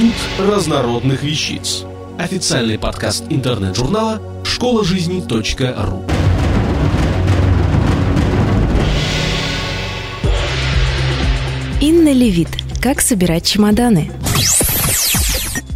Институт разнородных вещиц. Официальный подкаст интернет-журнала школа жизни .ру. Инна Левит. Как собирать чемоданы?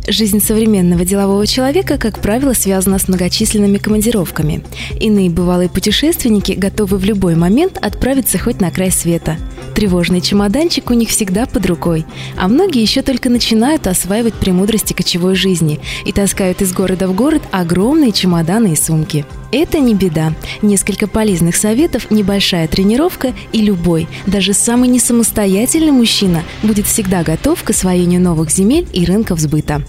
Жизнь современного делового человека, как правило, связана с многочисленными командировками. Иные бывалые путешественники готовы в любой момент отправиться хоть на край света. Тревожный чемоданчик у них всегда под рукой, а многие еще только начинают осваивать премудрости кочевой жизни и таскают из города в город огромные чемоданы и сумки. Это не беда. Несколько полезных советов, небольшая тренировка и любой, даже самый несамостоятельный мужчина будет всегда готов к освоению новых земель и рынков сбыта.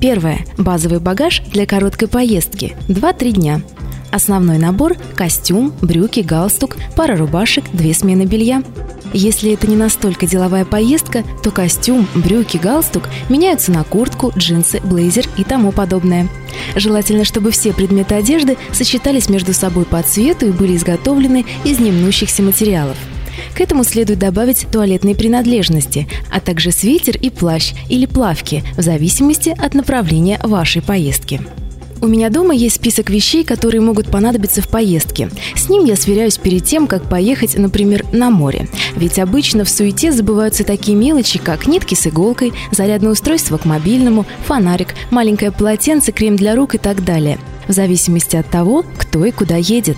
Первое. Базовый багаж для короткой поездки. 2-3 дня. Основной набор – костюм, брюки, галстук, пара рубашек, две смены белья. Если это не настолько деловая поездка, то костюм, брюки, галстук меняются на куртку, джинсы, блейзер и тому подобное. Желательно, чтобы все предметы одежды сочетались между собой по цвету и были изготовлены из немнущихся материалов. К этому следует добавить туалетные принадлежности, а также свитер и плащ или плавки, в зависимости от направления вашей поездки. У меня дома есть список вещей, которые могут понадобиться в поездке. С ним я сверяюсь перед тем, как поехать, например, на море. Ведь обычно в суете забываются такие мелочи, как нитки с иголкой, зарядное устройство к мобильному, фонарик, маленькое полотенце, крем для рук и так далее. В зависимости от того, кто и куда едет.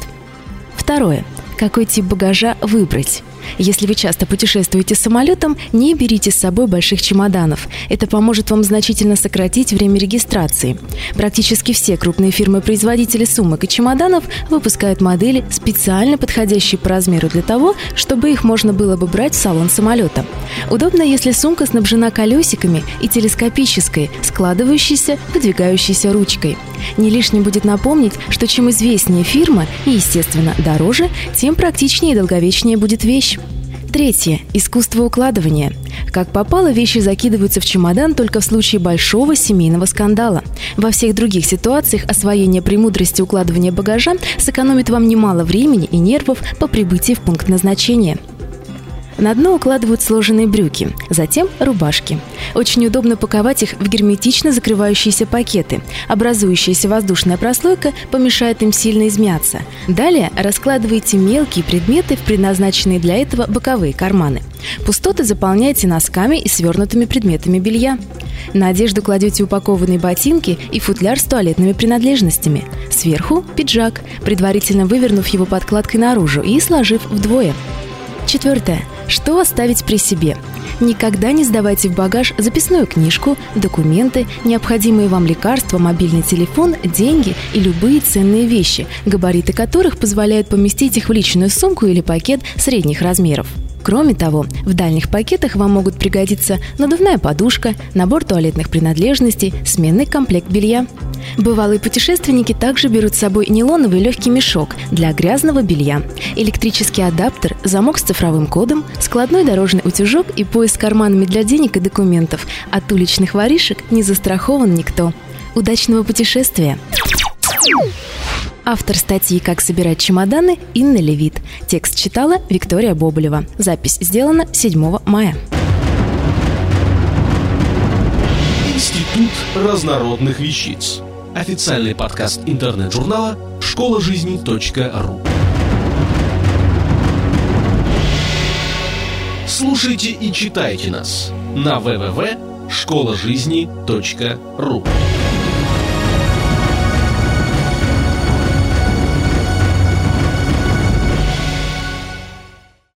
Второе. Какой тип багажа выбрать? Если вы часто путешествуете самолетом, не берите с собой больших чемоданов. Это поможет вам значительно сократить время регистрации. Практически все крупные фирмы-производители сумок и чемоданов выпускают модели, специально подходящие по размеру для того, чтобы их можно было бы брать в салон самолета. Удобно, если сумка снабжена колесиками и телескопической, складывающейся, выдвигающейся ручкой. Не лишним будет напомнить, что чем известнее фирма и, естественно, дороже, тем практичнее и долговечнее будет вещь. Третье. Искусство укладывания. Как попало, вещи закидываются в чемодан только в случае большого семейного скандала. Во всех других ситуациях освоение премудрости укладывания багажа сэкономит вам немало времени и нервов по прибытии в пункт назначения. На дно укладывают сложенные брюки, затем рубашки. Очень удобно паковать их в герметично закрывающиеся пакеты. Образующаяся воздушная прослойка помешает им сильно измяться. Далее раскладывайте мелкие предметы в предназначенные для этого боковые карманы. Пустоты заполняйте носками и свернутыми предметами белья. На одежду кладете упакованные ботинки и футляр с туалетными принадлежностями. Сверху – пиджак, предварительно вывернув его подкладкой наружу и сложив вдвое. Четвертое. Что оставить при себе? Никогда не сдавайте в багаж записную книжку, документы, необходимые вам лекарства, мобильный телефон, деньги и любые ценные вещи, габариты которых позволяют поместить их в личную сумку или пакет средних размеров. Кроме того, в дальних пакетах вам могут пригодиться надувная подушка, набор туалетных принадлежностей, сменный комплект белья. Бывалые путешественники также берут с собой нейлоновый легкий мешок для грязного белья, электрический адаптер, замок с цифровым кодом, складной дорожный утюжок и пояс с карманами для денег и документов. От уличных воришек не застрахован никто. Удачного путешествия! Автор статьи «Как собирать чемоданы» Инна Левит. Текст читала Виктория Боболева. Запись сделана 7 мая. Институт разнородных вещиц. Официальный подкаст интернет-журнала школа жизни .ру. Слушайте и читайте нас на www.школажизни.ру.